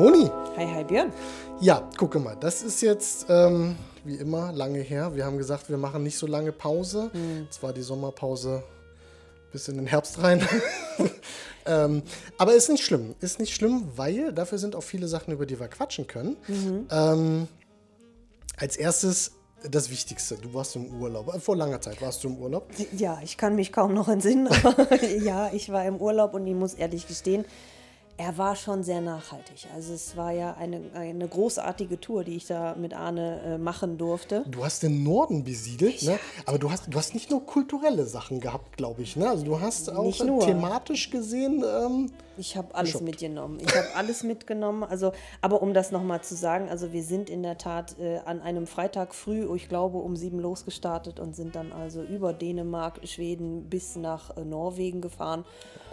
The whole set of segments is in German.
Moni. Hi, hi Björn. Ja, gucke mal, das ist jetzt ähm, wie immer lange her. Wir haben gesagt, wir machen nicht so lange Pause. Mhm. Zwar die Sommerpause bis in den Herbst rein. ähm, aber ist nicht schlimm. Ist nicht schlimm, weil dafür sind auch viele Sachen, über die wir quatschen können. Mhm. Ähm, als erstes das Wichtigste, du warst im Urlaub. Vor langer Zeit warst du im Urlaub. Ja, ich kann mich kaum noch entsinnen. ja, ich war im Urlaub und ich muss ehrlich gestehen, er war schon sehr nachhaltig. Also es war ja eine, eine großartige Tour, die ich da mit Arne äh, machen durfte. Du hast den Norden besiedelt, ne? aber du hast, du hast nicht nur kulturelle Sachen gehabt, glaube ich. Ne? Also du hast auch thematisch gesehen. Ähm, ich habe alles geshoppt. mitgenommen. Ich habe alles mitgenommen. Also, aber um das nochmal zu sagen, also wir sind in der Tat äh, an einem Freitag früh, ich glaube um sieben losgestartet und sind dann also über Dänemark, Schweden bis nach äh, Norwegen gefahren.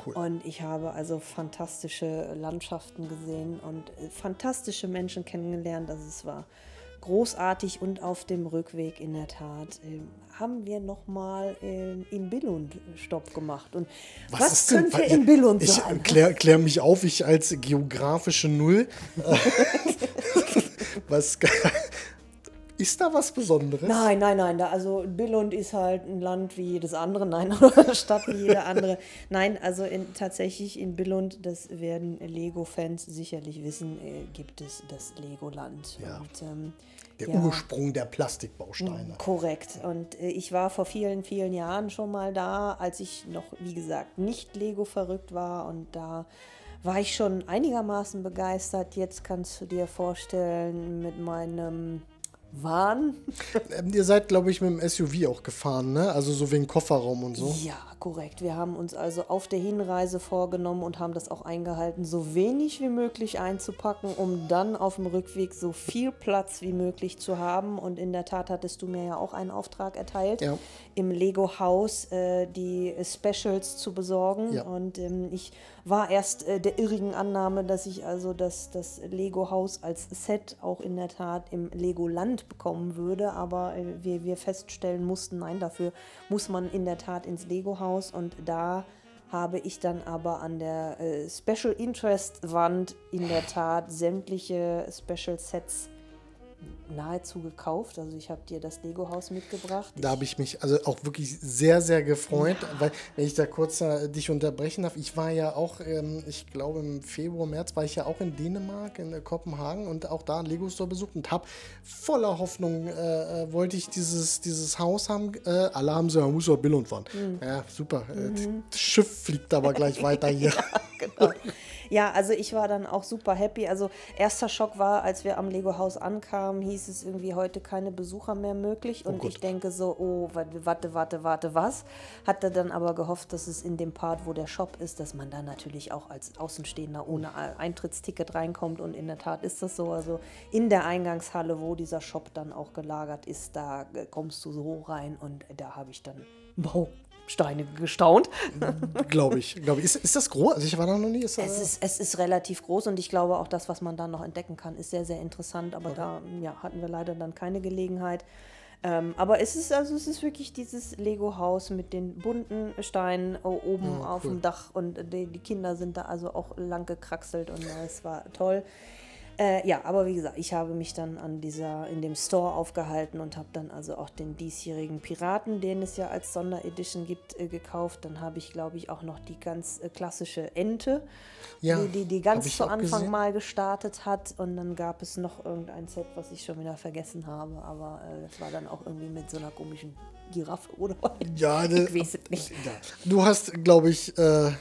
Cool. Und ich habe also fantastische Landschaften gesehen und äh, fantastische Menschen kennengelernt. Also es war großartig und auf dem Rückweg in der Tat äh, haben wir nochmal äh, in Billund Stopp gemacht. Und was, was könnte in Billund ich, sein? Ich klär, klär, mich auf, ich als geografische Null. was ist da was Besonderes? Nein, nein, nein. Da, also Billund ist halt ein Land wie jedes andere, nein, oder eine Stadt wie jede andere. Nein, also in, tatsächlich in Billund, das werden Lego-Fans sicherlich wissen, äh, gibt es das Legoland. Ja. Und, ähm, der ja, Ursprung der Plastikbausteine. Korrekt. Und äh, ich war vor vielen, vielen Jahren schon mal da, als ich noch, wie gesagt, nicht Lego verrückt war. Und da war ich schon einigermaßen begeistert. Jetzt kannst du dir vorstellen, mit meinem waren. Ähm, ihr seid, glaube ich, mit dem SUV auch gefahren, ne? Also so wegen Kofferraum und so. Ja, korrekt. Wir haben uns also auf der Hinreise vorgenommen und haben das auch eingehalten, so wenig wie möglich einzupacken, um dann auf dem Rückweg so viel Platz wie möglich zu haben. Und in der Tat hattest du mir ja auch einen Auftrag erteilt, ja. im Lego-Haus äh, die Specials zu besorgen. Ja. Und ähm, ich war erst äh, der irrigen Annahme, dass ich also das, das Lego-Haus als Set auch in der Tat im Lego-Land bekommen würde. Aber äh, wir, wir feststellen mussten, nein, dafür muss man in der Tat ins Lego-Haus. Und da habe ich dann aber an der äh, Special Interest Wand in der Tat sämtliche Special Sets nahezu gekauft. Also ich habe dir das Lego-Haus mitgebracht. Da habe ich mich also auch wirklich sehr, sehr gefreut, ja. weil, wenn ich da kurz äh, dich unterbrechen darf, ich war ja auch, ähm, ich glaube im Februar, März war ich ja auch in Dänemark, in äh, Kopenhagen und auch da einen Lego-Store besucht und habe voller Hoffnung, äh, äh, wollte ich dieses, dieses Haus haben. Äh, alle haben so, ja, muss doch Billund fahren. Mhm. Ja, super. Äh, mhm. Das Schiff fliegt aber gleich weiter hier. ja, genau. Ja, also ich war dann auch super happy. Also erster Schock war, als wir am Lego-Haus ankamen, hieß es irgendwie heute keine Besucher mehr möglich. Oh und oh ich denke so, oh, warte, warte, warte, was? Hatte dann aber gehofft, dass es in dem Part, wo der Shop ist, dass man da natürlich auch als Außenstehender ohne Eintrittsticket reinkommt. Und in der Tat ist das so. Also in der Eingangshalle, wo dieser Shop dann auch gelagert ist, da kommst du so rein und da habe ich dann Bau Steine gestaunt. glaube ich. Glaub ich. Ist, ist das groß? Also ich war da noch nie. Ist, es, ist, es ist relativ groß und ich glaube auch das, was man da noch entdecken kann, ist sehr, sehr interessant. Aber okay. da ja, hatten wir leider dann keine Gelegenheit. Ähm, aber es ist also es ist wirklich dieses Lego-Haus mit den bunten Steinen oben ja, auf dem Dach und die, die, Kinder sind da also auch lang gekraxelt und äh, es war toll. Äh, ja, aber wie gesagt, ich habe mich dann an dieser, in dem Store aufgehalten und habe dann also auch den diesjährigen Piraten, den es ja als Sonderedition gibt, äh, gekauft. Dann habe ich, glaube ich, auch noch die ganz äh, klassische Ente, ja, die, die, die ganz zu Anfang gesehen. mal gestartet hat. Und dann gab es noch irgendein Set, was ich schon wieder vergessen habe. Aber äh, das war dann auch irgendwie mit so einer komischen Giraffe oder ja, ich weiß es nicht. Ja. Du hast, glaube ich, äh,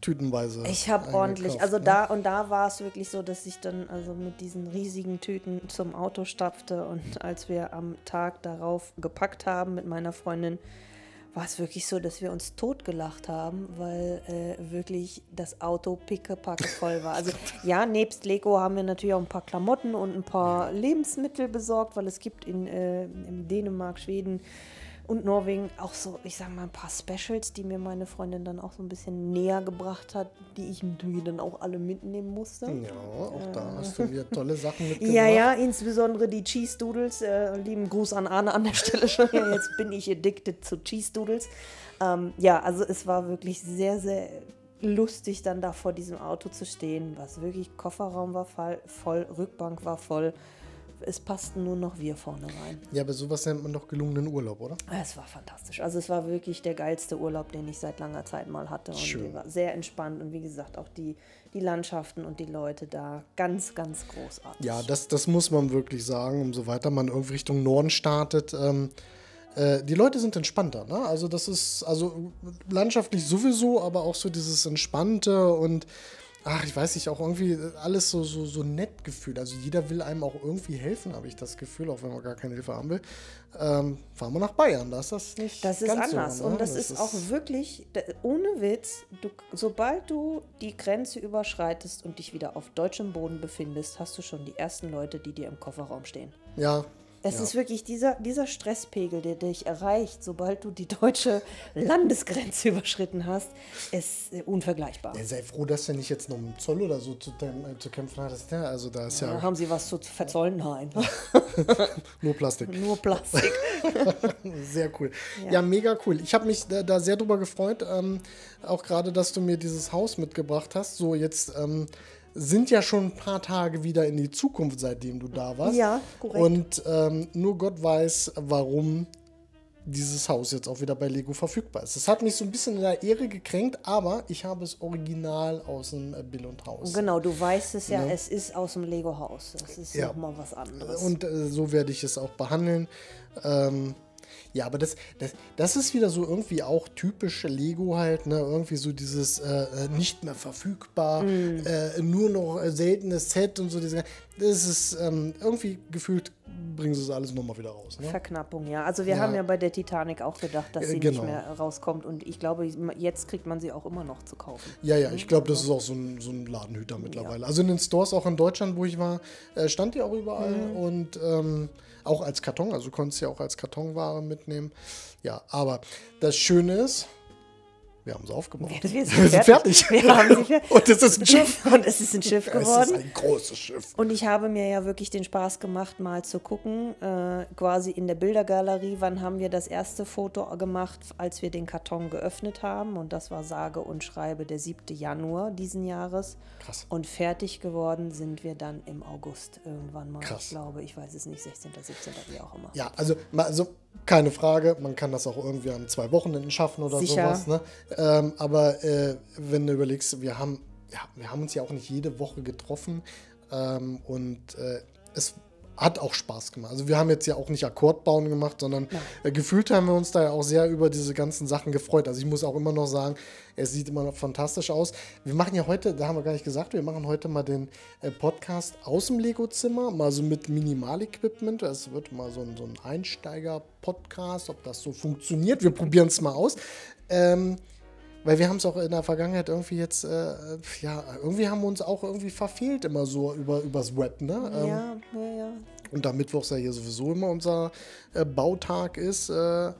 tütenweise. Ich habe ordentlich, also ne? da und da war es wirklich so, dass ich dann also mit diesen riesigen Tüten zum Auto stapfte und als wir am Tag darauf gepackt haben mit meiner Freundin, war es wirklich so, dass wir uns totgelacht haben, weil äh, wirklich das Auto pickepacke voll war. Also ja, nebst Lego haben wir natürlich auch ein paar Klamotten und ein paar Lebensmittel besorgt, weil es gibt in, äh, in Dänemark, Schweden, und Norwegen auch so, ich sag mal, ein paar Specials, die mir meine Freundin dann auch so ein bisschen näher gebracht hat, die ich natürlich dann auch alle mitnehmen musste. Ja, auch äh. da hast du wieder tolle Sachen mitgebracht. Ja, ja, insbesondere die Cheese Doodles. Äh, lieben Gruß an Arne an der Stelle schon. Jetzt bin ich addicted zu Cheese Doodles. Ähm, ja, also es war wirklich sehr, sehr lustig, dann da vor diesem Auto zu stehen, was wirklich Kofferraum war voll, voll Rückbank war voll. Es passten nur noch wir vorne rein. Ja, aber sowas nennt man doch gelungenen Urlaub, oder? Es war fantastisch. Also es war wirklich der geilste Urlaub, den ich seit langer Zeit mal hatte. Und Schön. war sehr entspannt und wie gesagt auch die, die Landschaften und die Leute da ganz, ganz großartig. Ja, das, das muss man wirklich sagen. Umso weiter man irgendwie Richtung Norden startet, ähm, äh, die Leute sind entspannter. Ne? Also das ist also landschaftlich sowieso, aber auch so dieses entspannte und ach, ich weiß nicht, auch irgendwie alles so, so, so nett gefühlt. Also jeder will einem auch irgendwie helfen, habe ich das Gefühl, auch wenn man gar keine Hilfe haben will. Ähm, fahren wir nach Bayern, da ist das nicht Das ist anders. so. ne? Und das, ist, auch wirklich, ohne Witz, du, sobald du die Grenze überschreitest und dich wieder auf deutschem Boden befindest, hast du schon die ersten Leute, die dir im Kofferraum stehen. Ja, Es ja. ist wirklich dieser, dieser Stresspegel, der dich erreicht, sobald du die deutsche Landesgrenze überschritten hast, ist äh, unvergleichbar. Ja, sei froh, dass du nicht jetzt noch im Zoll oder so zu, äh, zu kämpfen hattest. Ne? Also da ist ja, Da haben sie was zu verzollen? Nein. nur Plastik. Nur Plastik. Sehr cool. Ja, mega cool. Ich habe mich da, da sehr drüber gefreut. Ähm, auch gerade, dass du mir dieses Haus mitgebracht hast. So, jetzt ähm, sind ja schon ein paar Tage wieder in die Zukunft, seitdem du da warst. Ja, korrekt. Und ähm, nur Gott weiß, warum dieses Haus jetzt auch wieder bei Lego verfügbar ist. Das hat mich so ein bisschen in der Ehre gekränkt, aber ich habe es original aus dem äh, Bill und Haus. genau, du weißt es ja, es ist aus dem Lego-Haus. Das ist Ja. nochmal was anderes. Und äh, so werde ich es auch behandeln. Ähm, ja, aber das, das, das ist wieder so irgendwie auch typisch Lego halt, ne? Irgendwie so dieses äh, äh, nicht mehr verfügbar, Mm. äh, nur noch äh, seltenes Set und so. Diese, das ist ähm, irgendwie gefühlt, bringen sie es alles nochmal wieder raus. Ne? Verknappung, ja. Also wir Ja. haben ja bei der Titanic auch gedacht, dass Äh, sie genau. nicht mehr rauskommt. Und ich glaube, jetzt kriegt man sie auch immer noch zu kaufen. Ja, ja, ich glaube, das ist auch so ein, so ein Ladenhüter mittlerweile. Also in den Stores, auch in Deutschland, wo ich war, stand die auch überall Mhm. und ähm, auch als Karton, also du konntest ja auch als Kartonware mitnehmen. Ja, aber das Schöne ist, wir haben sie aufgebaut. Wir sind Wir sind fertig. fertig. Wir. Und es ist ein Schiff. Und es ist ein Schiff Es ist geworden. ein großes Schiff. Und ich habe mir ja wirklich den Spaß gemacht, mal zu gucken, äh, quasi in der Bildergalerie, wann haben wir das erste Foto gemacht, als wir den Karton geöffnet haben. Und das war sage und schreibe der 7. Januar diesen Jahres. Krass. Und fertig geworden sind wir dann im August irgendwann mal. Krass. Ich glaube, ich weiß es nicht, 16., 17., wie auch immer. Ja, also, ma- also keine Frage, man kann das auch irgendwie an zwei Wochenenden schaffen oder Sicher. sowas. Ne? Ähm, aber äh, wenn du überlegst, wir haben, ja, wir haben uns ja auch nicht jede Woche getroffen ähm, und äh, es hat auch Spaß gemacht. Also wir haben jetzt ja auch nicht Akkordbauen gemacht, sondern äh, gefühlt haben wir uns da ja auch sehr über diese ganzen Sachen gefreut. Also ich muss auch immer noch sagen, es sieht immer noch fantastisch aus. Wir machen ja heute, da haben wir gar nicht gesagt, wir machen heute mal den äh, Podcast aus dem Lego-Zimmer, mal so mit Minimal-Equipment. Es wird mal so ein, so ein Einsteiger-Podcast, ob das so funktioniert. Wir probieren es mal aus. Ähm, weil wir haben es auch in der Vergangenheit irgendwie jetzt, äh, ja, irgendwie haben wir uns auch irgendwie verfehlt immer so über, übers Web, ne? Ähm, Ja, ja, ja. und da Mittwochs ja hier sowieso immer unser äh, Bautag ist, äh, ja,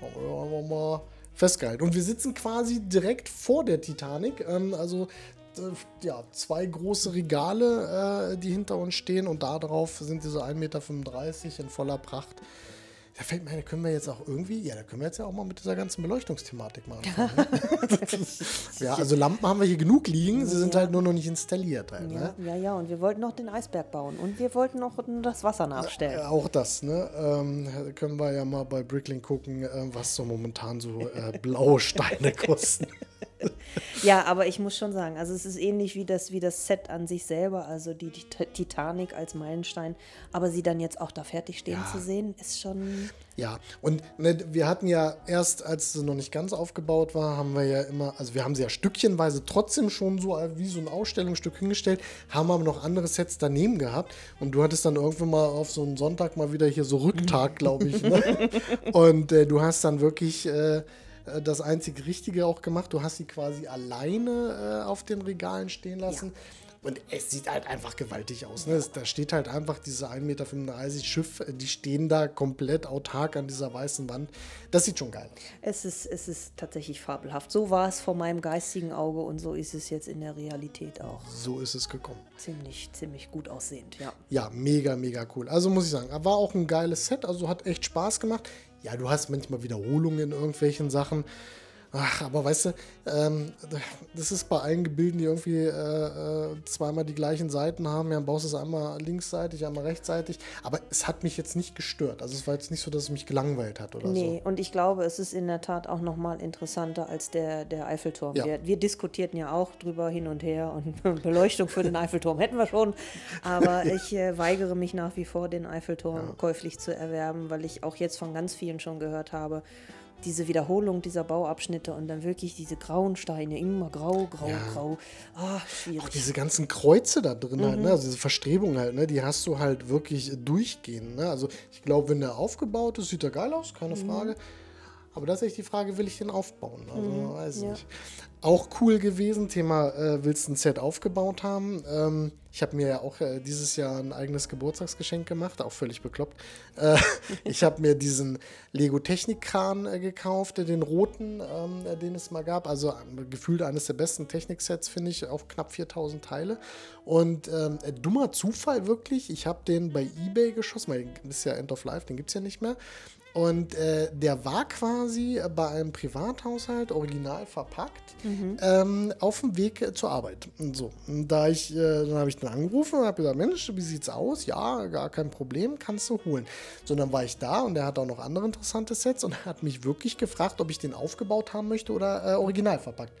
haben wir mal festgehalten. Und wir sitzen quasi direkt vor der Titanic. Ähm, also äh, ja, zwei große Regale, äh, die hinter uns stehen und da drauf sind diese 1,35 Meter in voller Pracht. Da fällt mir ein, können wir jetzt auch irgendwie, ja, da können wir jetzt ja auch mal mit dieser ganzen Beleuchtungsthematik anfangen. Ne? ja, also Lampen haben wir hier genug liegen, sie sind Ja. halt nur noch nicht installiert. Halt, Ja, ne? ja, ja, und wir wollten noch den Eisberg bauen und wir wollten noch das Wasser nachstellen. Äh, Auch das, ne? Ähm, können wir ja mal bei Bricklink gucken, äh, was so momentan so äh, blaue Steine kosten. Ja, aber ich muss schon sagen, also es ist ähnlich wie das, wie das Set an sich selber, also die, die Ti- Titanic als Meilenstein, aber sie dann jetzt auch da fertig stehen Ja. zu sehen, ist schon. Ja, und ne, wir hatten ja erst, als sie noch nicht ganz aufgebaut war, haben wir ja immer, also wir haben sie ja stückchenweise trotzdem schon so wie so ein Ausstellungsstück hingestellt, haben aber noch andere Sets daneben gehabt und du hattest dann irgendwann mal auf so einen Sonntag mal wieder hier so Rücktag, glaube ich, ne? Und äh, du hast dann wirklich äh, äh, das einzig Richtige auch gemacht. Du hast sie quasi alleine äh, auf den Regalen stehen lassen. Und es sieht halt einfach gewaltig aus. Ne? Da steht halt einfach diese 1,35 Meter Schiff, äh, die stehen da komplett autark an dieser weißen Wand. Das sieht schon geil aus. Es ist, es ist tatsächlich fabelhaft. So war es vor meinem geistigen Auge und so ist es jetzt in der Realität auch So ist es gekommen. ziemlich, ziemlich gut aussehend, ja. Ja, mega, mega cool. Also muss ich sagen, war auch ein geiles Set, also hat echt Spaß gemacht. Ja, du hast manchmal Wiederholungen in irgendwelchen Sachen. Ach, aber weißt du, ähm, das ist bei allen Gebilden, die irgendwie äh, äh, zweimal die gleichen Seiten haben. Ja, dann baust du es einmal linksseitig, einmal rechtsseitig. Aber es hat mich jetzt nicht gestört. Also es war jetzt nicht so, dass es mich gelangweilt hat oder nee, so. und ich glaube, es ist in der Tat auch nochmal interessanter als der, der Eiffelturm. Ja. Wir, wir, diskutierten ja auch drüber hin und her und Beleuchtung für den Eiffelturm hätten wir schon. Aber ich äh, weigere mich nach wie vor, den Eiffelturm ja. käuflich zu erwerben, weil ich auch jetzt von ganz vielen schon gehört habe, diese Wiederholung dieser Bauabschnitte und dann wirklich diese grauen Steine, immer grau, grau, ja. grau. Ah, schwierig. Auch diese ganzen Kreuze da drin mhm. halt, ne? also diese Verstrebungen halt, ne? die hast du halt wirklich durchgehend. Ne? Also ich glaube, wenn der aufgebaut ist, sieht er geil aus, keine mhm. Frage. Aber das ist echt die Frage, will ich den aufbauen? Also, mhm, weiß ja. nicht. Auch cool gewesen, Thema, äh, willst du ein Set aufgebaut haben? Ähm, ich habe mir ja auch äh, dieses Jahr ein eigenes Geburtstagsgeschenk gemacht, auch völlig bekloppt. Äh, ich habe mir diesen Lego Technikkran äh, gekauft, den roten, ähm, äh, den es mal gab. Also ähm, gefühlt eines der besten Techniksets, finde ich, auch knapp 4000 Teile. Und ähm, äh, dummer Zufall wirklich, ich habe den bei eBay geschossen, weil das ist ja End of Life, den gibt es ja nicht mehr. Und äh, der war quasi bei einem Privathaushalt original verpackt mhm. ähm, auf dem Weg zur Arbeit. Und so. Und da ich, äh, dann habe ich dann angerufen und habe gesagt, Mensch, wie sieht's aus? Ja, gar kein Problem, kannst du holen. So, dann war ich da und er hat auch noch andere interessante Sets und er hat mich wirklich gefragt, ob ich den aufgebaut haben möchte oder äh, original verpackt.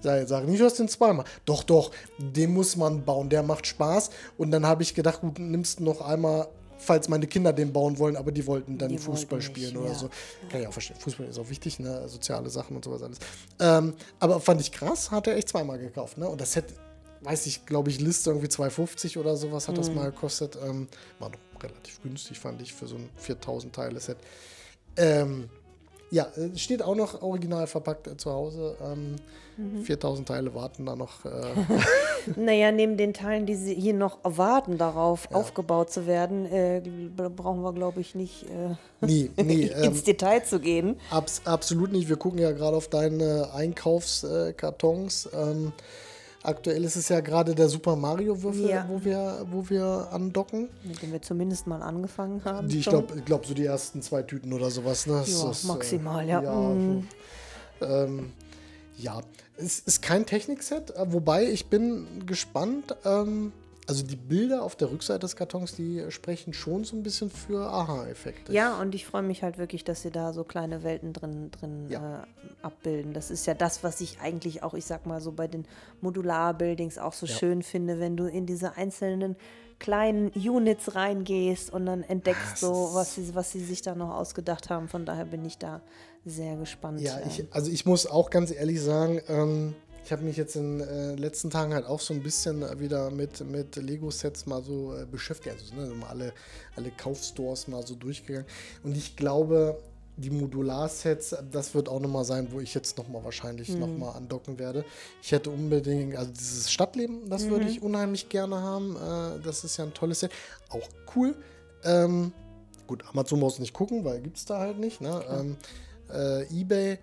Sag, sag nicht, du hast den zweimal. Doch, doch, den muss man bauen, der macht Spaß. Und dann habe ich gedacht, gut, nimmst du noch einmal falls meine Kinder den bauen wollen, aber die wollten dann die Fußball wollten spielen nicht, oder ja. so. Kann ich auch verstehen. Fußball ist auch wichtig, ne? soziale Sachen und sowas alles. Ähm, aber fand ich krass, hat er echt zweimal gekauft. Ne? Und das hätte, weiß ich, glaube ich, Liste irgendwie 2,50 oder sowas hat mhm. das mal gekostet. Ähm, war doch relativ günstig, fand ich, für so ein 4000 Teile-Set. Ähm, ja, äh, steht auch noch original verpackt äh, zu Hause. Ähm, mhm. 4000 Teile warten da noch. Äh naja, neben den Teilen, die sie hier noch warten darauf, ja. aufgebaut zu werden, äh, brauchen wir, glaube ich, nicht äh, nee, nee, ins ähm, Detail zu gehen. Abs absolut nicht. Wir gucken ja gerade auf deine Einkaufskartons. Ähm, Aktuell ist es ja gerade der Super Mario Würfel, ja. wo, wir, wo wir andocken. Mit dem wir zumindest mal angefangen haben. Die, ich glaube, glaub, so die ersten zwei Tüten oder sowas. Ne? Ja, ist, maximal, äh, ja. Ja, mhm. ähm, ja, es ist kein Technikset, äh, wobei ich bin gespannt. Ähm, also die Bilder auf der Rückseite des Kartons, die sprechen schon so ein bisschen für Aha-Effekte. Ja, und ich freue mich halt wirklich, dass sie da so kleine Welten drin, drin ja. äh, abbilden. Das ist ja das, was ich eigentlich auch, ich sag mal so bei den Modular-Buildings auch so ja. schön finde, wenn du in diese einzelnen kleinen Units reingehst und dann entdeckst das so, was sie, was sie sich da noch ausgedacht haben. Von daher bin ich da sehr gespannt. Ja, ich, also ich muss auch ganz ehrlich sagen, ähm, ich habe mich jetzt in den äh, letzten Tagen halt auch so ein bisschen wieder mit, mit Lego-Sets mal so äh, beschäftigt. Also ne, alle, alle Kaufstores mal so durchgegangen. Und ich glaube, die Modular-Sets, das wird auch nochmal sein, wo ich jetzt nochmal wahrscheinlich mhm. nochmal andocken werde. Ich hätte unbedingt, also dieses Stadtleben, das mhm. würde ich unheimlich gerne haben. Äh, das ist ja ein tolles Set. Auch cool. Ähm, gut, Amazon muss nicht gucken, weil gibt es da halt nicht. Ne? Ähm, äh, eBay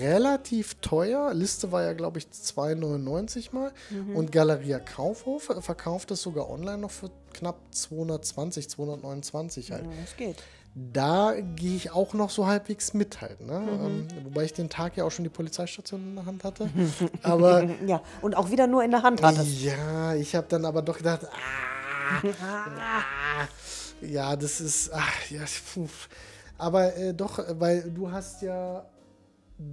relativ teuer. Liste war ja, glaube ich, 2,99 mal. Mhm. Und Galeria Kaufhof verkauft es sogar online noch für knapp 220, 229 halt. Ja, das geht. Da gehe ich auch noch so halbwegs mit halt. Ne? Mhm. Ähm, wobei ich den Tag ja auch schon die Polizeistation in der Hand hatte. aber ja, und auch wieder nur in der Hand hatte. Ja, ich habe dann aber doch gedacht, ah, ah, ja, das ist, ach, ja, puh. aber äh, doch, weil du hast ja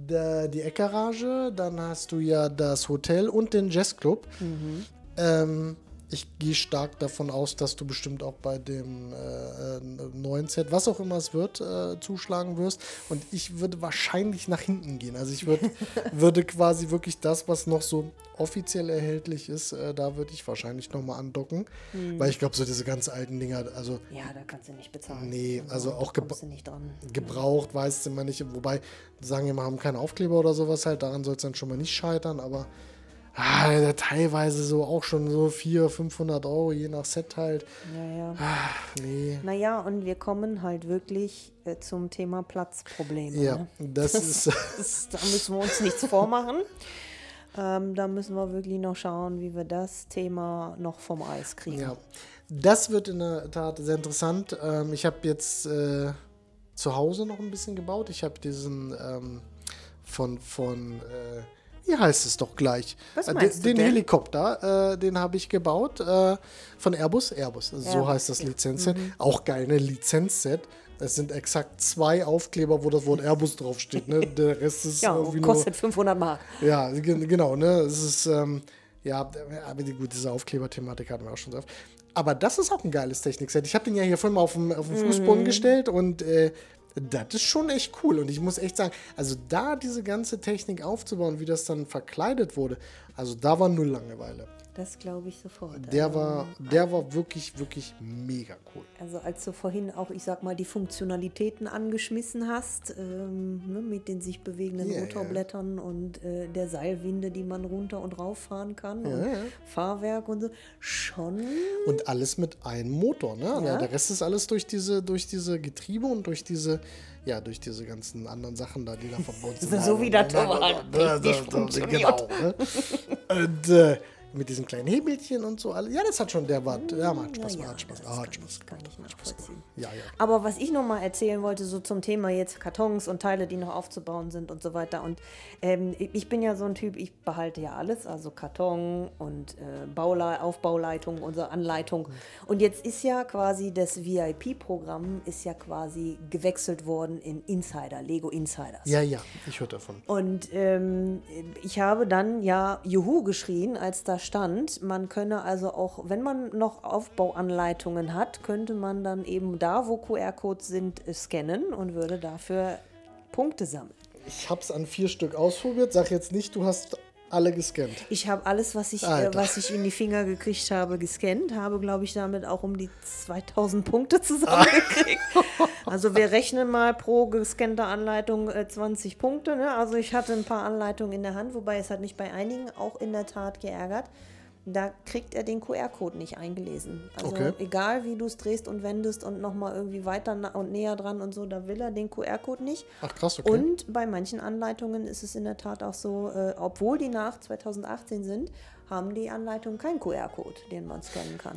die Eckgarage, dann hast du ja das Hotel und den Jazzclub. Mhm. Ähm, ich gehe stark davon aus, dass du bestimmt auch bei dem äh, äh, neuen Set, was auch immer es wird, äh, zuschlagen wirst. Und ich würde wahrscheinlich nach hinten gehen. Also ich würd, würde quasi wirklich das, was noch so offiziell erhältlich ist, äh, da würde ich wahrscheinlich nochmal andocken. Hm. Weil ich glaube, so diese ganz alten Dinger, also. Ja, da kannst du nicht bezahlen. Nee, also, also auch gebra gebraucht, weißt du immer nicht. Wobei, sagen wir mal, haben keinen Aufkleber oder sowas halt, daran soll es dann schon mal nicht scheitern, aber ah, teilweise so auch schon so 400, 500 Euro, je nach Set halt. Ja, ja. Ah, nee. Naja, und wir kommen halt wirklich äh, zum Thema Platzprobleme. Ja, ne? das, ist, das, Da müssen wir uns nichts vormachen. Ähm, da müssen wir wirklich noch schauen, wie wir das Thema noch vom Eis kriegen. Ja, das wird in der Tat sehr interessant. Ähm, ich habe jetzt äh, zu Hause noch ein bisschen gebaut. Ich habe diesen ähm, von, von äh, wie heißt es doch gleich? Was Äh, meinst den du denn? Helikopter, äh, den habe ich gebaut äh, von Airbus. Airbus, also so Airbus, heißt das ja. Mhm. Lizenzset. Auch geil, ne? Lizenzset. Es sind exakt zwei Aufkleber, wo das Wort Airbus draufsteht. Ne? Der Rest ist Ja, irgendwie und nur. kostet 500 Mark. Ja, ge- genau, ne? Es ist, ähm, ja, aber die, gut, diese Aufkleberthematik hatten wir auch schon oft. Aber das ist auch ein geiles Technikset. Ich habe den ja hier vorhin mal auf den, auf den Fußboden gestellt und äh, das ist schon echt cool. Und ich muss echt sagen, also da diese ganze Technik aufzubauen, wie das dann verkleidet wurde, also da war null Langeweile. Das glaube ich sofort. Der Also, war, der war wirklich, wirklich mega cool. Also als du vorhin auch, ich sag mal, die Funktionalitäten angeschmissen hast, ähm, ne, mit den sich bewegenden Ja, ja. Motorblättern und äh, der Seilwinde, die man runter und rauf fahren kann und ja. Fahrwerk und so, schon Und alles mit einem Motor, ne? Ja. Der Rest ist alles durch diese, durch diese Getriebe und durch diese, ja, durch diese ganzen anderen Sachen da, die da verbaut sind. So wie halt technisch Genau, ne? Und äh, mit diesen kleinen Hebelchen und so alles. Ja, das hat schon, der war, ja, macht Spaß, Naja, hat Spaß, das ah, kann hat ich- Spaß kann ich hat Spaß. Ja, ja. Aber was ich noch mal erzählen wollte, so zum Thema jetzt Kartons und Teile, die noch aufzubauen sind und so weiter. Und ähm, ich bin ja so ein Typ, ich behalte ja alles, also Karton und äh, Baule Aufbauleitung, unsere Anleitung. Und jetzt ist ja quasi das VIP-Programm ist ja quasi gewechselt worden in Insider, Lego Insiders. Ja, ja, ich höre davon. Und ähm, ich habe dann ja Juhu geschrien, als da stand, man könne also auch, wenn man noch Aufbauanleitungen hat, könnte man dann eben da, wo QR-Codes sind, scannen und würde dafür Punkte sammeln. Ich hab's an vier Stück ausprobiert. Sag jetzt nicht, du hast alle gescannt. Ich habe alles, was ich, äh, was ich in die Finger gekriegt habe, gescannt, habe, glaube ich, damit auch um die 2000 Punkte zusammengekriegt. also wir rechnen mal pro gescannte Anleitung äh, 20 Punkte. Ne? Also ich hatte ein paar Anleitungen in der Hand, wobei es hat mich bei einigen auch in der Tat geärgert. Da kriegt er den QR-Code nicht eingelesen. Also Okay. egal wie du es drehst und wendest und nochmal irgendwie weiter und näher dran und so, da will er den QR-Code nicht. Ach krass, okay. Und bei manchen Anleitungen ist es in der Tat auch so, äh, obwohl die nach 2018 sind, haben die Anleitungen keinen QR-Code, den man scannen kann.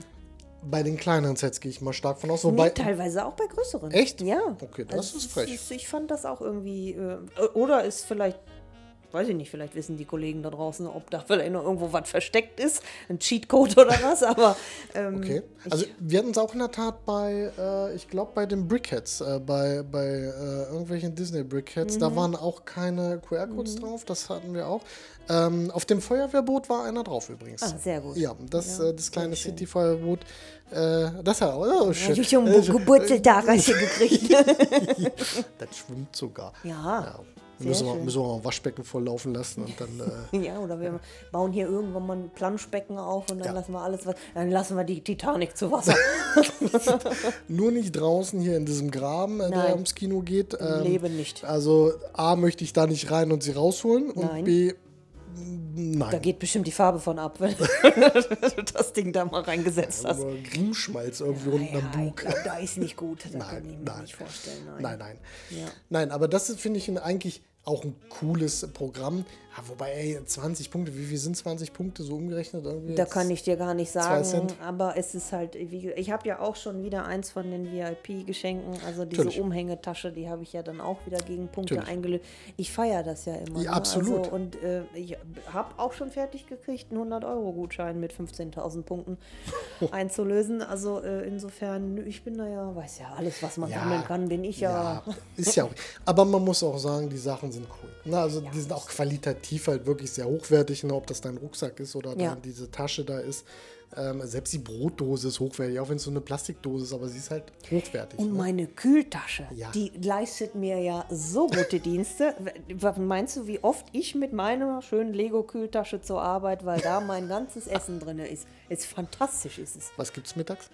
Bei den kleineren Sets gehe ich mal stark von aus. Nee, Wobei, teilweise auch bei größeren. Echt? Ja. Okay, das ist frech. ist- ich fand das auch irgendwie. Äh, oder ist vielleicht. Weiß ich nicht, vielleicht wissen die Kollegen da draußen, ob da vielleicht noch irgendwo was versteckt ist, ein Cheatcode oder was, aber ähm, Okay. Also wir hatten es auch in der Tat bei, äh, ich glaube bei den Brickheads, äh, bei, bei äh, irgendwelchen Disney Brickheads, Mhm. da waren auch keine QR-Codes drauf, das hatten wir auch. Ähm, auf dem Feuerwehrboot war einer drauf übrigens. Ah, sehr gut. Ja, das, Ja, äh, das kleine. City-Feuerwehrboot, äh, das hat auch, oh, schön. ich schon Äh, Geburtstag du gekriegt. das schwimmt sogar. ja. Ja. Müssen wir, müssen wir mal ein Waschbecken volllaufen lassen und dann. Äh, Ja, oder wir bauen hier irgendwann mal ein Planschbecken auf und dann Ja. lassen wir alles, was, dann lassen wir die Titanic zu Wasser. nur nicht draußen hier in diesem Graben, äh, der Nein. ums Kino geht. Ähm, Leben nicht. Also A möchte ich da nicht rein und sie rausholen und Nein. B Da nein. geht bestimmt die Farbe von ab, wenn du das Ding da mal reingesetzt hast. Nur Grimmschmalz irgendwie unten am Ja, ich Bug. glaub, da ist nicht gut. Da Nein, kann ich mir nein. nicht vorstellen. Nein. Nein, nein. Ja. Nein, aber das finde ich eigentlich auch ein cooles Programm. Ja, wobei, ey, 20 Punkte, wie viel sind 20 Punkte so umgerechnet? Irgendwie Da kann ich dir gar nicht sagen, aber es ist halt, wie, ich habe ja auch schon wieder eins von den VIP-Geschenken, also diese Natürlich. Umhängetasche, die habe ich ja dann auch wieder gegen Punkte Natürlich. eingelöst. Ich feiere das ja immer. Ja, ne? absolut. Also, und äh, ich habe auch schon fertig gekriegt, einen 100-Euro-Gutschein mit 15.000 Punkten einzulösen. Also äh, insofern, ich bin da ja, weiß ja, alles, was man sammeln kann, bin ich ja. Ja, ist ja auch. Aber man muss auch sagen, die Sachen sind cool. Na, also die sind auch qualitativ halt wirklich sehr hochwertig, ne, ob das dein Rucksack ist oder Ja. dann diese Tasche da ist. Ähm, selbst die Brotdose ist hochwertig, auch wenn es so eine Plastikdose ist, aber sie ist halt hochwertig. Und ne? meine Kühltasche, Ja. die leistet mir ja so gute Dienste. Was meinst du, wie oft ich mit meiner schönen Lego-Kühltasche zur Arbeit, weil da mein ganzes Essen drin ist. Ist fantastisch, ist es. Was gibt's mittags?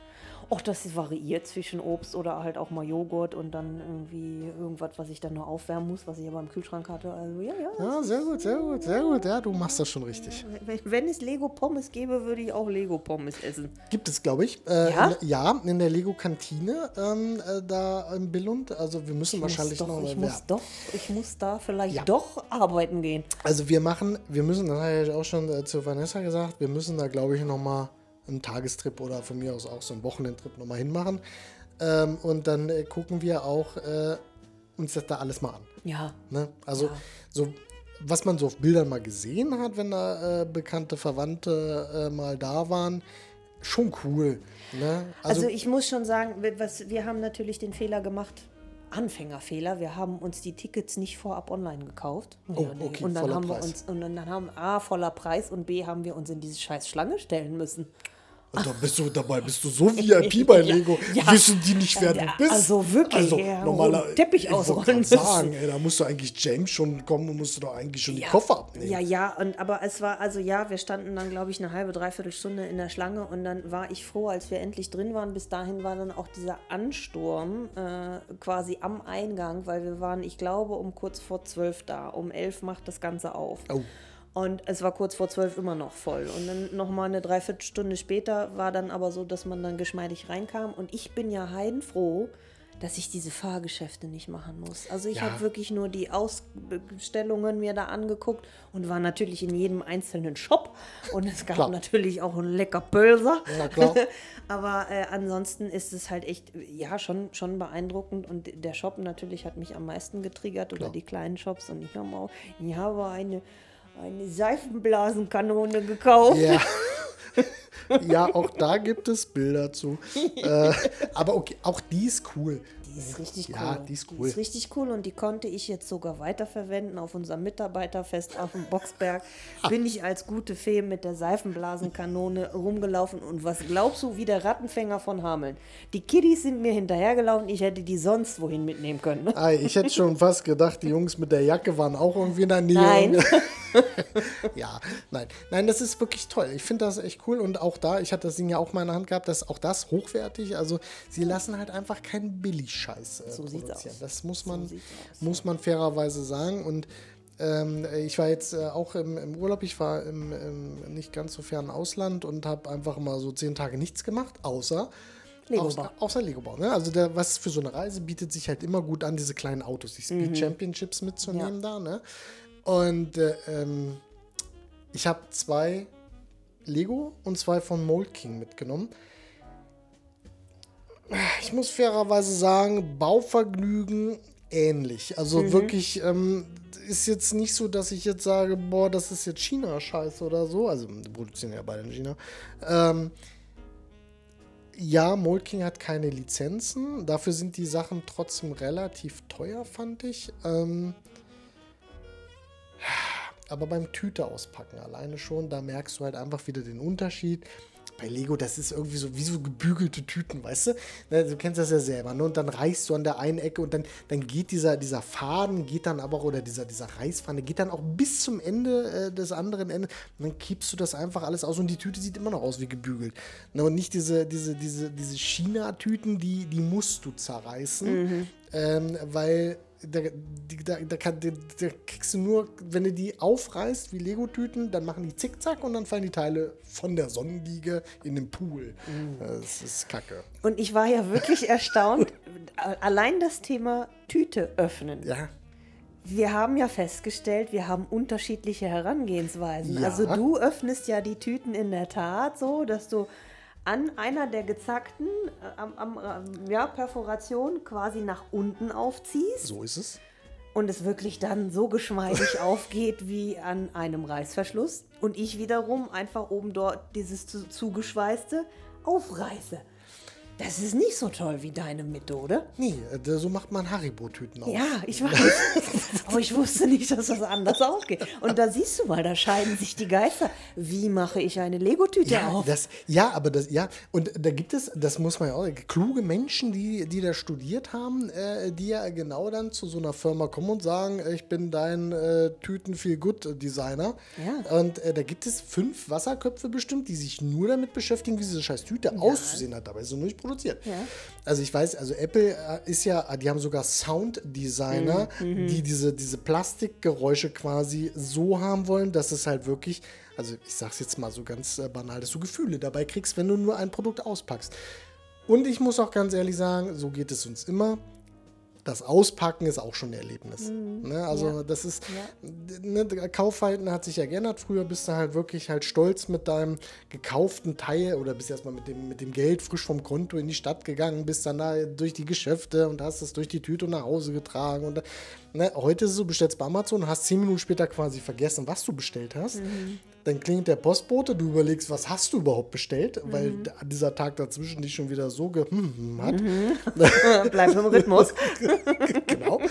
Och, das variiert zwischen Obst oder halt auch mal Joghurt und dann irgendwie irgendwas, was ich dann nur aufwärmen muss, was ich aber im Kühlschrank hatte. Also ja, ja. Ja, sehr gut, sehr gut, sehr gut. Ja, du machst das schon richtig. Wenn, wenn es Lego-Pommes gäbe, würde ich auch Lego-Pommes essen. Gibt es, glaube ich. Äh, Ja? In, ja, in der Lego-Kantine ähm, äh, da in Billund. Also wir müssen wahrscheinlich muss doch, noch. ich ja. muss doch, ich muss da vielleicht Ja. doch arbeiten gehen. Also wir machen, wir müssen, das habe ich auch schon äh, zu Vanessa gesagt, wir müssen da glaube ich nochmal einen Tagestrip oder von mir aus auch so einen Wochenendtrip nochmal hinmachen. Ähm, und dann äh, gucken wir auch äh, uns das da alles mal an. Ja, Ne? Also so was man so auf Bildern mal gesehen hat, wenn da äh, bekannte Verwandte äh, mal da waren, schon cool. Ne? Also, also, ich muss schon sagen, wir, was, wir haben natürlich den Fehler gemacht, Anfängerfehler. Wir haben uns die Tickets nicht vorab online gekauft. Oh, okay, und dann voller haben wir Preis. uns und dann haben A voller Preis und B haben wir uns in diese scheiß Schlange stellen müssen. Und da bist du dabei, bist du so VIP bei Lego. Ja. Wissen die nicht, wer Ja, du bist? also wirklich, Also ja, normaler Teppich ausrollen müssen. sagen, ey, da musst du eigentlich James schon kommen und musst du doch eigentlich schon die Ja. Koffer abnehmen. Ja, ja, und aber es war, also ja, wir standen dann, glaube ich, eine halbe, dreiviertel Stunde in der Schlange und dann war ich froh, als wir endlich drin waren. Bis dahin war dann auch dieser Ansturm äh, quasi am Eingang, weil wir waren, ich glaube, um kurz vor zwölf da. Um elf macht das Ganze auf. Oh. Und es war kurz vor zwölf immer noch voll. Und dann nochmal eine Dreiviertelstunde später war dann aber so, dass man dann geschmeidig reinkam. Und ich bin ja heidenfroh, dass ich diese Fahrgeschäfte nicht machen muss. Also ich Ja. habe wirklich nur die Ausstellungen mir da angeguckt und war natürlich in jedem einzelnen Shop. Und es gab Klar. natürlich auch einen lecker Pölser. Ja, klar. Aber äh, ansonsten ist es halt echt, ja, schon, schon beeindruckend. Und der Shop natürlich hat mich am meisten getriggert oder Klar. die kleinen Shops. Und ich habe auch, ich habe eine, eine Seifenblasenkanone gekauft. Ja. ja, auch da gibt es Bilder zu. äh, aber okay, auch die ist cool. Die ist richtig cool. Ja, die ist Die cool. ist richtig cool und die konnte ich jetzt sogar weiterverwenden auf unserem Mitarbeiterfest auf dem Boxberg. Bin ich als gute Fee mit der Seifenblasenkanone rumgelaufen und was glaubst du, wie der Rattenfänger von Hameln? Die Kiddies sind mir hinterhergelaufen, ich hätte die sonst wohin mitnehmen können. ne? Ich hätte schon fast gedacht, die Jungs mit der Jacke waren auch irgendwie in der Nähe. Nein. ja, nein. Nein, das ist wirklich toll. Ich finde das echt cool. Und auch da, ich hatte das Ding ja auch mal in der Hand gehabt, dass auch das hochwertig. Also sie lassen halt einfach keinen Billigscheiß äh, So sieht's produzieren. aus. Das muss So man, aus. muss man fairerweise sagen. Und ähm, ich war jetzt äh, auch im, im Urlaub, ich war im, im nicht ganz so fernen Ausland und habe einfach mal so zehn Tage nichts gemacht, außer Lego Außer, außer Lego Bau. Ne? Also der, was für so eine Reise bietet sich halt immer gut an, diese kleinen Autos, die Speed Championships mitzunehmen da. Ne? Und äh, ähm, ich habe zwei Lego und zwei von Mold King mitgenommen. Ich muss fairerweise sagen, Bauvergnügen ähnlich. Also wirklich ähm, ist jetzt nicht so, dass ich jetzt sage, boah, das ist jetzt China-Scheiße oder so. Also produzieren ja beide in China. Ähm, ja, Mold King hat keine Lizenzen. Dafür sind die Sachen trotzdem relativ teuer, fand ich. Ähm, aber beim Tüte auspacken alleine schon, da merkst du halt einfach wieder den Unterschied. Bei Lego, das ist irgendwie so wie so gebügelte Tüten, weißt du? Ne, Du kennst das ja selber. Ne? Und dann reißt du an der einen Ecke und dann, dann geht dieser, dieser Faden, geht dann aber auch, oder dieser, dieser Reißfaden, geht dann auch bis zum Ende äh, des anderen Endes. Und dann kippst du das einfach alles aus und die Tüte sieht immer noch aus wie gebügelt. Ne? Und nicht diese, diese, diese, diese China-Tüten, die, die musst du zerreißen, ähm, weil da, da, da, kann, da, kriegst du nur, wenn du die aufreißt wie Lego-Tüten, dann machen die zickzack und dann fallen die Teile von der Sonnenliege in den Pool. Das ist kacke. Und ich war ja wirklich erstaunt, allein das Thema Tüte öffnen. Ja. Wir haben ja festgestellt, wir haben unterschiedliche Herangehensweisen. Ja. Also du öffnest ja die Tüten in der Tat so, dass du an einer der gezackten äh, am, am, ähm, ja, Perforation quasi nach unten aufziehst So ist es. und es wirklich dann so geschmeidig aufgeht wie an einem Reißverschluss und ich wiederum einfach oben dort dieses zu, zugeschweißte aufreiße. Das ist nicht so toll wie deine Methode. Nee, äh, so macht man Haribo-Tüten auf. Ja, ich weiß. Aber ich wusste nicht, dass das anders auch geht. Und da siehst du mal, da scheiden sich die Geister. Wie mache ich eine Lego-Tüte Ja, auf? das, ja, aber das, ja, und da gibt es, das muss man ja auch, kluge Menschen, die, die da studiert haben, äh, die ja genau dann zu so einer Firma kommen und sagen, ich bin dein äh, Tüten viel good Designer. Ja. Und äh, da gibt es fünf Wasserköpfe bestimmt, die sich nur damit beschäftigen, wie diese scheiß Tüte auszusehen hat. Dabei ist sie nur nicht produziert. Ja. Also ich weiß, also Apple äh, ist ja, die haben sogar Sounddesigner, Mhm, die diese, diese Plastikgeräusche quasi so haben wollen, dass es halt wirklich, also ich sag's jetzt mal so ganz äh, banal, dass du Gefühle dabei kriegst, wenn du nur ein Produkt auspackst. Und ich muss auch ganz ehrlich sagen, so geht es uns immer. Das Auspacken ist auch schon ein Erlebnis. Ne? Also Ja. das ist, Ja. ne, Kaufverhalten hat sich ja geändert. Früher bist du halt wirklich halt stolz mit deinem gekauften Teil oder bist erstmal mit dem, mit dem Geld frisch vom Konto in die Stadt gegangen, bist dann da durch die Geschäfte und hast es durch die Tüte nach Hause getragen. Und, ne, heute ist es so, bestellst bei Amazon und hast zehn Minuten später quasi vergessen, was du bestellt hast. Dann klingt der Postbote, du überlegst, was hast du überhaupt bestellt, weil Mhm. d- dieser Tag dazwischen dich schon wieder so ge hm, hm, hat. Bleib im Rhythmus. genau.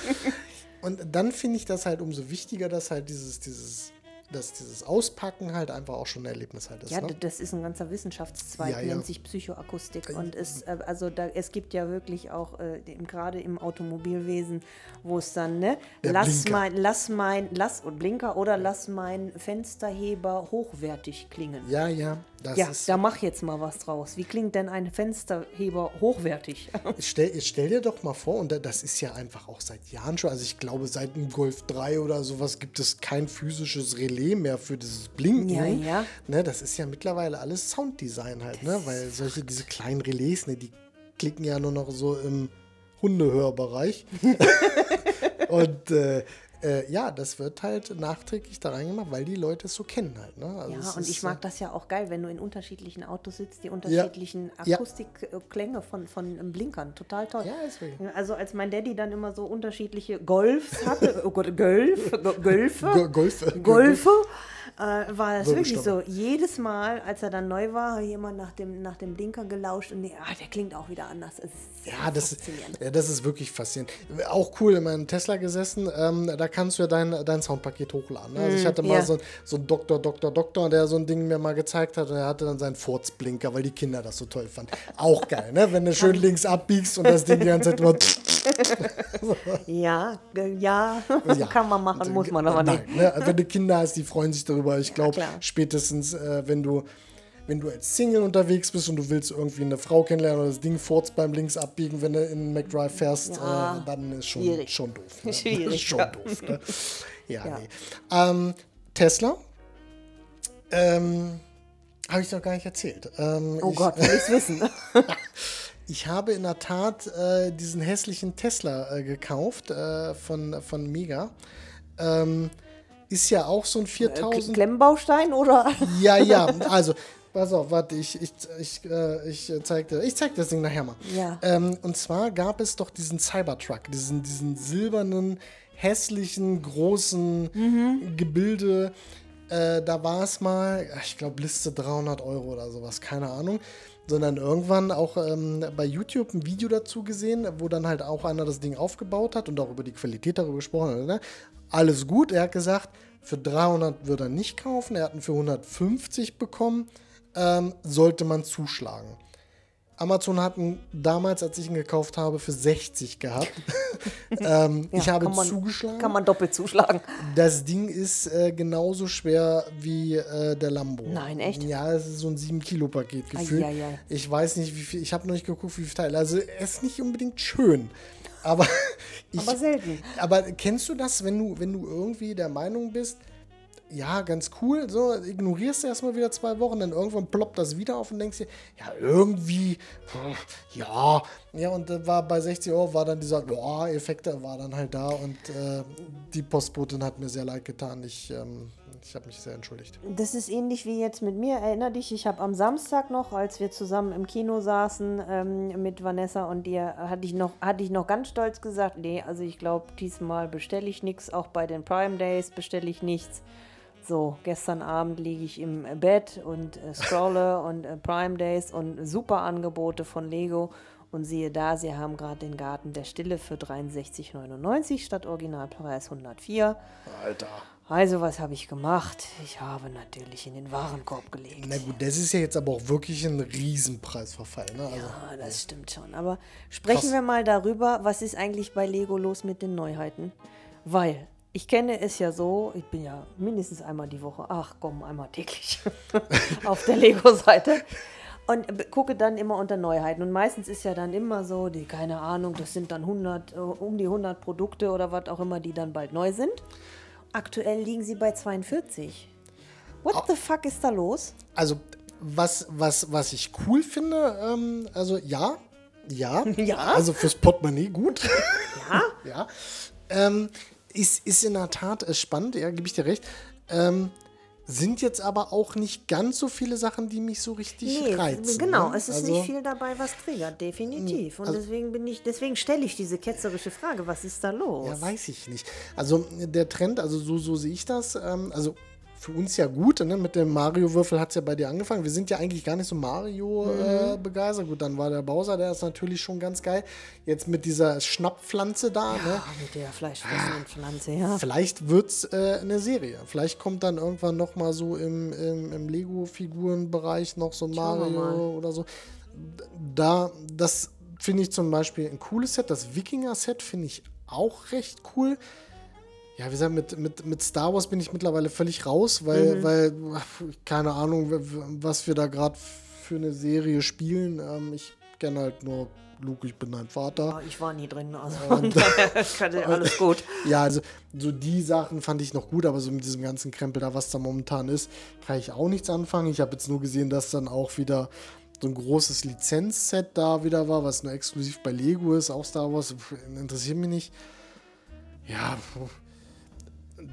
Und dann finde ich das halt umso wichtiger, dass halt dieses, dieses, dass dieses Auspacken halt einfach auch schon ein Erlebnis halt ist. Ja, ne? das ist ein ganzer Wissenschaftszweig, Ja, ja. nennt sich Psychoakustik. Und es, äh, also da, es gibt ja wirklich auch, äh, gerade im Automobilwesen, wo es dann, ne, Der lass Blinker. mein, lass mein, lass, und Blinker oder lass mein Fensterheber hochwertig klingen. Ja, ja, das Ja, da mach jetzt mal was draus. Wie klingt denn ein Fensterheber hochwertig? Stell, stell dir doch mal vor, und da- das ist ja einfach auch seit Jahren schon, also ich glaube, seit dem Golf 3 oder sowas gibt es kein physisches Relais mehr für dieses Blinken. Ja, ja. Ne, das ist ja mittlerweile alles Sounddesign halt, ne? Weil solche, diese kleinen Relais, ne, die klicken ja nur noch so im Hundehörbereich. und äh, äh, ja, das wird halt nachträglich da reingemacht, weil die Leute es so kennen halt. Ne? Also Ja, und ich mag das ja auch geil, wenn du in unterschiedlichen Autos sitzt, die Ja. unterschiedlichen Ja. Akustikklänge von, von Blinkern. Total toll. Ja. Ja, Also als mein Daddy dann immer so unterschiedliche Golfs hatte, oh Gott, Golf, Go- Golfe, Go- Golf. Golfe, äh, war das wirklich so. Jedes Mal, als er dann neu war, habe ich immer nach dem, nach dem Blinker gelauscht und nee, ah, der klingt auch wieder anders. Ja, das, ja, das ist wirklich faszinierend. Auch cool, in meinem Tesla gesessen, ähm, da kannst du ja dein, dein Soundpaket hochladen. ne? Also ich hatte mal ja. so, so einen Doktor, Doktor, Doktor, der so ein Ding mir mal gezeigt hat und er hatte dann seinen Furzblinker, weil die Kinder das so toll fanden. Auch geil, ne? Wenn du schön links abbiegst und das Ding die ganze Zeit immer... Ja, ge- ja, Ja. kann man machen, muss man aber Nein, nicht. Ne? Also Wenn du Kinder hast, die freuen sich darüber. Ich glaube, klar. spätestens, äh, wenn du wenn du als Single unterwegs bist und du willst irgendwie eine Frau kennenlernen oder das Ding furzt beim links abbiegen, wenn du in McDrive fährst, Ja, äh, dann ist schon, schwierig. schon doof. Ne? Schwierig, schon ja. doof. Ne? Ja, Ja. nee. Ähm, Tesla. Ähm, habe ich noch gar nicht erzählt. Ähm, Oh ich, Gott, will ich's wissen. ich habe in der Tat äh, diesen hässlichen Tesla äh, gekauft äh, von, von Mega. Ähm, ist ja auch so ein 4000. Klemmbaustein oder? Ja, ja, also, pass auf, warte, ich, ich, ich, äh, ich zeig dir, ich zeig dir das Ding nachher mal. Ja. Ähm, und zwar gab es doch diesen Cybertruck, diesen, diesen silbernen, hässlichen, großen Mhm. Gebilde. Äh, da war es mal, ich glaube, Liste 300 Euro oder sowas, keine Ahnung. Sondern irgendwann auch ähm, bei YouTube ein Video dazu gesehen, wo dann halt auch einer das Ding aufgebaut hat und auch über die Qualität darüber gesprochen hat. Ne? Alles gut, er hat gesagt, für 300 würde er nicht kaufen, er hat ihn für 150 bekommen, ähm, sollte man zuschlagen. Amazon hat ihn damals, als ich ihn gekauft habe, für 60 gehabt. ähm, ich Ja, habe kann man- zugeschlagen. Kann man doppelt zuschlagen. Das Ding ist äh, genauso schwer wie äh, der Lambo. Nein, echt? Ja, es ist so ein 7-Kilo-Paket gefühlt. Eieiei. Ich weiß nicht, wie viel. Ich habe noch nicht geguckt, wie viel Teile. Also, er ist nicht unbedingt schön. Aber, ich, Aber selten. aber kennst du das, wenn du, wenn du irgendwie der Meinung bist, ja, ganz cool, so, ignorierst du erstmal wieder zwei Wochen, dann irgendwann ploppt das wieder auf und denkst dir, ja, irgendwie, ja, ja, und äh, war bei 60 Euro war dann dieser, boah, Effekte war dann halt da und äh, die Postbotin hat mir sehr leid getan. Ich, ähm, ich habe mich sehr entschuldigt. Das ist ähnlich wie jetzt mit mir. Erinner dich, ich habe am Samstag noch, als wir zusammen im Kino saßen ähm, mit Vanessa und dir, hatte ich, noch, hatte ich noch ganz stolz gesagt, nee, also ich glaube, diesmal bestelle ich nichts. Auch bei den Prime Days bestelle ich nichts. So, gestern Abend liege ich im Bett und äh, scrolle und äh, Prime Days und super Angebote von Lego. Und siehe da, sie haben gerade den Garten der Stille für 63,99 statt Originalpreis 104. Alter. Also, was habe ich gemacht? Ich habe natürlich in den Warenkorb gelegt. Na gut, das ist ja jetzt aber auch wirklich ein Riesenpreisverfall. Ne? Also, Ah, das stimmt schon. Aber sprechen Krass. wir mal darüber, was ist eigentlich bei Lego los mit den Neuheiten? Weil ich kenne es ja so, ich bin ja mindestens einmal die Woche, ach komm, einmal täglich auf der Lego-Seite und gucke dann immer unter Neuheiten. Und meistens ist ja dann immer so, die, keine Ahnung, das sind dann 100, äh, um die 100 Produkte oder was auch immer, die dann bald neu sind. Aktuell liegen sie bei 42. What the fuck ist da los? Also, was, was, was ich cool finde, ähm, also ja, Ja, Ja? also fürs Portemonnaie gut. Ja? ja. Ähm, ist, ist in der Tat äh, spannend, ja, gebe ich dir recht. Ähm, sind jetzt aber auch nicht ganz so viele Sachen, die mich so richtig Nee, reizen. genau, ne? es ist Also, nicht viel dabei, was triggert, definitiv. Und also- deswegen bin ich, deswegen stelle ich diese ketzerische Frage, was ist da los? Ja, weiß ich nicht. Also der Trend, also so, so sehe ich das. Ähm, also für uns ja gut, ne? mit dem Mario-Würfel hat es ja bei dir angefangen. Wir sind ja eigentlich gar nicht so Mario äh, Mhm. Gut, dann war der Bowser, der ist natürlich schon ganz geil. Jetzt mit dieser Schnapppflanze da, ne? Ah, mit der fleischfressenden Pflanze, ja. Vielleicht wird es äh, eine Serie. Vielleicht kommt dann irgendwann noch mal so im, im, im Lego-Figurenbereich noch so. Mario oder so. Da, das finde ich zum Beispiel ein cooles Set. Das Wikinger-Set finde ich auch recht cool. Ja, wie gesagt, mit, mit, mit Star Wars bin ich mittlerweile völlig raus, weil, Mhm. weil keine Ahnung, was wir da gerade für eine Serie spielen. Ähm, ich kenne halt nur Luke, ich bin dein Vater. Aber ich war nie drin, also ja alles gut. Ja, also so die Sachen fand ich noch gut, aber so mit diesem ganzen Krempel da, was da momentan ist, kann ich auch nichts anfangen. Ich habe jetzt nur gesehen, dass dann auch wieder so ein großes Lizenzset da wieder war, was nur exklusiv bei Lego ist, auch Star Wars, interessiert mich nicht. Ja.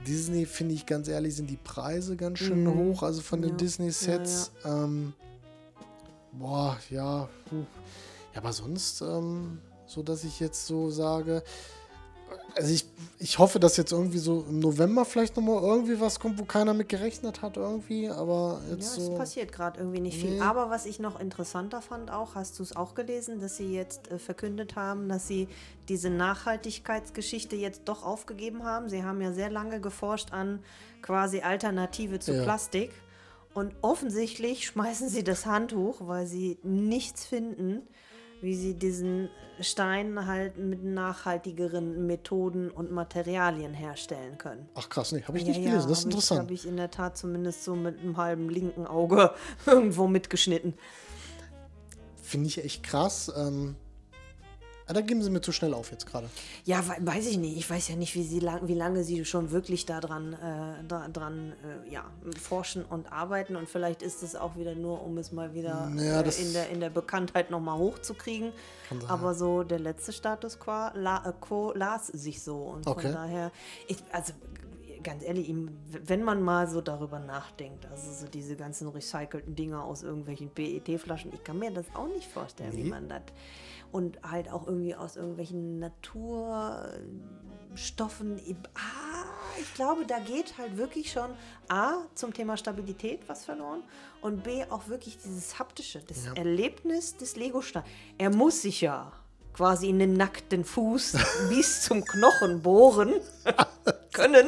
Disney, finde ich ganz ehrlich, sind die Preise ganz schön hoch, also von den Ja. Disney-Sets. Ähm, boah, ja. puh. Ja, aber sonst, ähm, so dass ich jetzt so sage, also ich, ich hoffe, dass jetzt irgendwie so im November vielleicht nochmal irgendwie was kommt, wo keiner mit gerechnet hat irgendwie, aber Ja, jetzt es so. passiert gerade irgendwie nicht viel. Nee. Aber was ich noch interessanter fand auch, hast du es auch gelesen, dass sie jetzt äh, verkündet haben, dass sie diese Nachhaltigkeitsgeschichte jetzt doch aufgegeben haben. Sie haben ja sehr lange geforscht an quasi Alternative zu Ja. Plastik. Und offensichtlich schmeißen sie das Handtuch, weil sie nichts finden, wie sie diesen Stein halt mit nachhaltigeren Methoden und Materialien herstellen können. Ach krass, nee, habe ich Ja, nicht ja, gelesen. Das ist interessant. habe ich in der Tat zumindest so mit einem halben linken Auge irgendwo mitgeschnitten. Finde ich echt krass. Ähm, ah, da geben sie mir zu schnell auf jetzt gerade. Ja, we- weiß ich nicht. Ich weiß ja nicht, wie, sie lang, wie lange sie schon wirklich daran äh, da, dran, äh, ja, forschen und arbeiten. Und vielleicht ist es auch wieder nur, um es mal wieder Ja, äh, in, der, in der Bekanntheit nochmal hochzukriegen. Aber so der letzte Status quo, la, äh, quo las sich so. Und Okay. von daher, ich, also ganz ehrlich, wenn man mal so darüber nachdenkt, also so diese ganzen recycelten Dinger aus irgendwelchen PET-Flaschen, ich kann mir das auch nicht vorstellen, wie Nee. man das. Und halt auch irgendwie aus irgendwelchen Naturstoffen. Ah, ich glaube, da geht halt wirklich schon A, zum Thema Stabilität was verloren und B, auch wirklich dieses haptische, das Ja. Erlebnis des Lego-Steins. Er muss sich ja quasi in den nackten Fuß bis zum Knochen bohren können,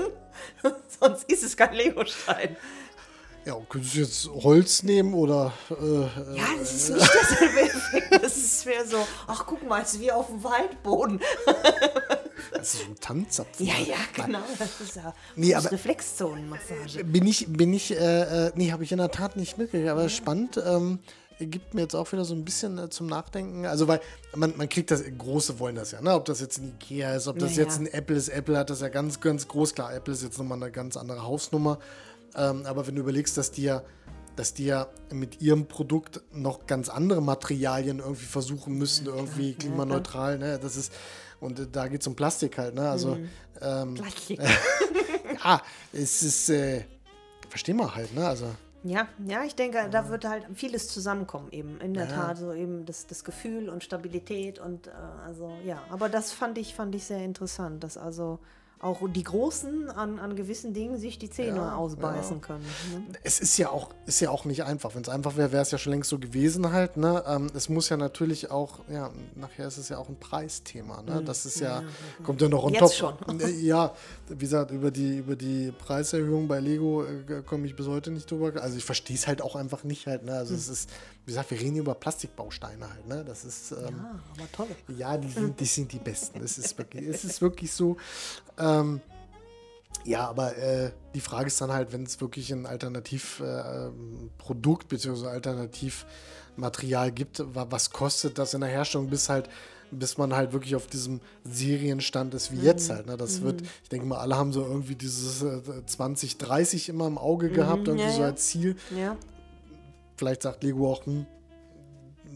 sonst ist es kein Lego-Stein. Ja, könntest du jetzt Holz nehmen oder. Äh, Ja, das ist nicht derselbe Das ist mehr so, ach guck mal, es ist wie auf dem Waldboden. das ist so ein Tanzzapfen. Ja, ja, genau. Das ist ja Nee, aber- Reflexzonenmassage. Bin ich, bin ich, äh, nee, habe ich in der Tat nicht mitgekriegt, aber spannend. Ähm, gibt mir jetzt auch wieder so ein bisschen äh, zum Nachdenken. Also, weil man, man kriegt das, Große wollen das ja, ne? Ob das jetzt ein Ikea ist, ob das Ja, jetzt ja. ein Apple ist. Apple hat das ja ganz, ganz groß. Klar, Apple ist jetzt nochmal eine ganz andere Hausnummer. Ähm, aber wenn du überlegst, dass die ja dass die ja mit ihrem Produkt noch ganz andere Materialien irgendwie versuchen müssen, irgendwie klimaneutral, ne? Das ist, und äh, da geht es um Plastik halt, ne? Also, ähm, Plastik. ja, es ist, äh, verstehen wir halt, ne? Also, Ja, ja, ich denke, da wird halt vieles zusammenkommen eben. In der Ja. Tat, so eben das, das Gefühl und Stabilität und äh, also ja. Aber das fand ich, fand ich sehr interessant, dass also auch die Großen an, an gewissen Dingen sich die Zähne Ja, ausbeißen können. Ne? es ist ja auch, ist ja auch nicht einfach. Wenn es einfach wäre, wäre es ja schon längst so gewesen halt. Ne? Ähm, es muss ja natürlich auch, ja, nachher ist es ja auch ein Preisthema. Ne? Das ist ja, kommt ja noch on Jetzt top. Äh, Ja, wie gesagt, über die, über die Preiserhöhung bei Lego äh, komme ich bis heute nicht drüber. Also ich verstehe es halt auch einfach nicht halt. Ne? Also es ist, wie gesagt, wir reden über Plastikbausteine halt. Ne? Das ist, ähm, Ah, aber toll. ja, die sind, die sind die Besten. Es ist wirklich, es ist wirklich so. Ähm, ja, aber äh, die Frage ist dann halt, wenn es wirklich ein Alternativprodukt äh, Produkt beziehungsweise Alternativmaterial gibt, wa was kostet das in der Herstellung, bis halt bis man halt wirklich auf diesem Serienstand ist wie jetzt halt. Ne? Das wird, ich denke mal, alle haben so irgendwie dieses äh, 2030 immer im Auge gehabt, irgendwie ja, so als Ziel. Ja, Vielleicht sagt Lego auch, hm,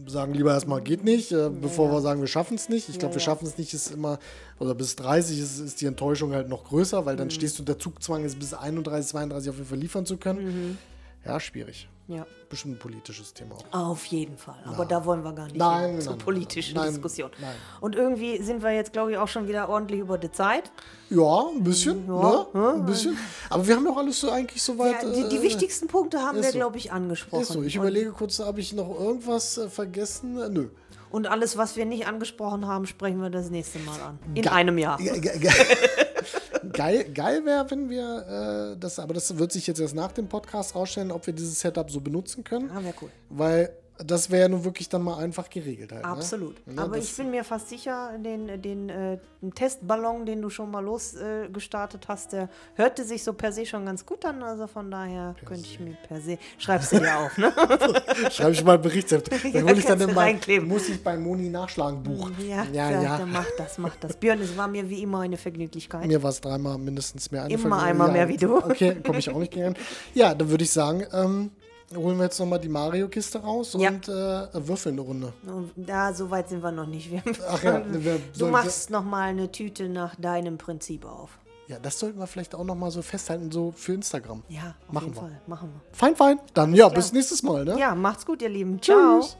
sagen lieber erstmal, geht nicht, äh, bevor wir sagen, wir schaffen es nicht. Ich glaube, wir schaffen es nicht, ist immer, oder bis 30 ist, ist die Enttäuschung halt noch größer, weil dann stehst du unter Zugzwang, es bis 31, 32 auf jeden Fall liefern zu können. Ja, schwierig. Ja. Bestimmt ein politisches Thema auch. Auf jeden Fall. Aber da wollen wir gar nicht Nein, hin, zur nein, nein, politischen nein, Diskussion. Und irgendwie sind wir jetzt, glaube ich, auch schon wieder ordentlich über die Zeit. Ja, ein bisschen, ne? Ein bisschen. Aber wir haben doch alles so eigentlich soweit. Ja, die, die äh, wichtigsten Punkte haben wir, so. glaube ich, angesprochen. Ist so. Ich Und- überlege kurz, habe ich noch irgendwas äh, vergessen? Äh, Nö. Und alles, was wir nicht angesprochen haben, sprechen wir das nächste Mal an. In Ge- einem Jahr. Ge- ge- ge- geil geil wäre, wenn wir äh, das, aber das wird sich jetzt erst nach dem Podcast rausstellen, ob wir dieses Setup so benutzen können. Ah, wäre cool. Weil das wäre ja nun wirklich dann mal einfach geregelt halt. Absolut. Ne? Aber das- ich bin mir fast sicher, den, den, äh, den Testballon, den du schon mal losgestartet äh, hast, der hörte sich so per se schon ganz gut an. Also von daher könnte ich mir per se. Schreibst du dir auf, ne? Schreibe ich mal Berichtsheft. Dann Ja, ich dann immer, reinkleben. muss ich bei Moni nachschlagen, Buch. Ja, ja. ja, ja. dann mach das, mach das. Björn, es war mir wie immer eine Vergnüglichkeit. Mir war es dreimal mindestens mehr. Eine Immer einmal mehr wie du. Okay, komme ich auch nicht gern. Ja, dann würde ich sagen, ähm, holen wir jetzt nochmal die Mario-Kiste raus Ja. und äh, würfeln eine Runde. Und Da, so weit sind wir noch nicht. Wir Ach ja, wir du machst noch mal eine Tüte nach deinem Prinzip auf. Ja, das sollten wir vielleicht auch nochmal so festhalten, so für Instagram. Ja, auf Machen jeden wir. Fall. Machen wir. Fein, fein. Dann ja, klar. bis nächstes Mal, ne? Ja, macht's gut, ihr Lieben. Ciao. Tschüss.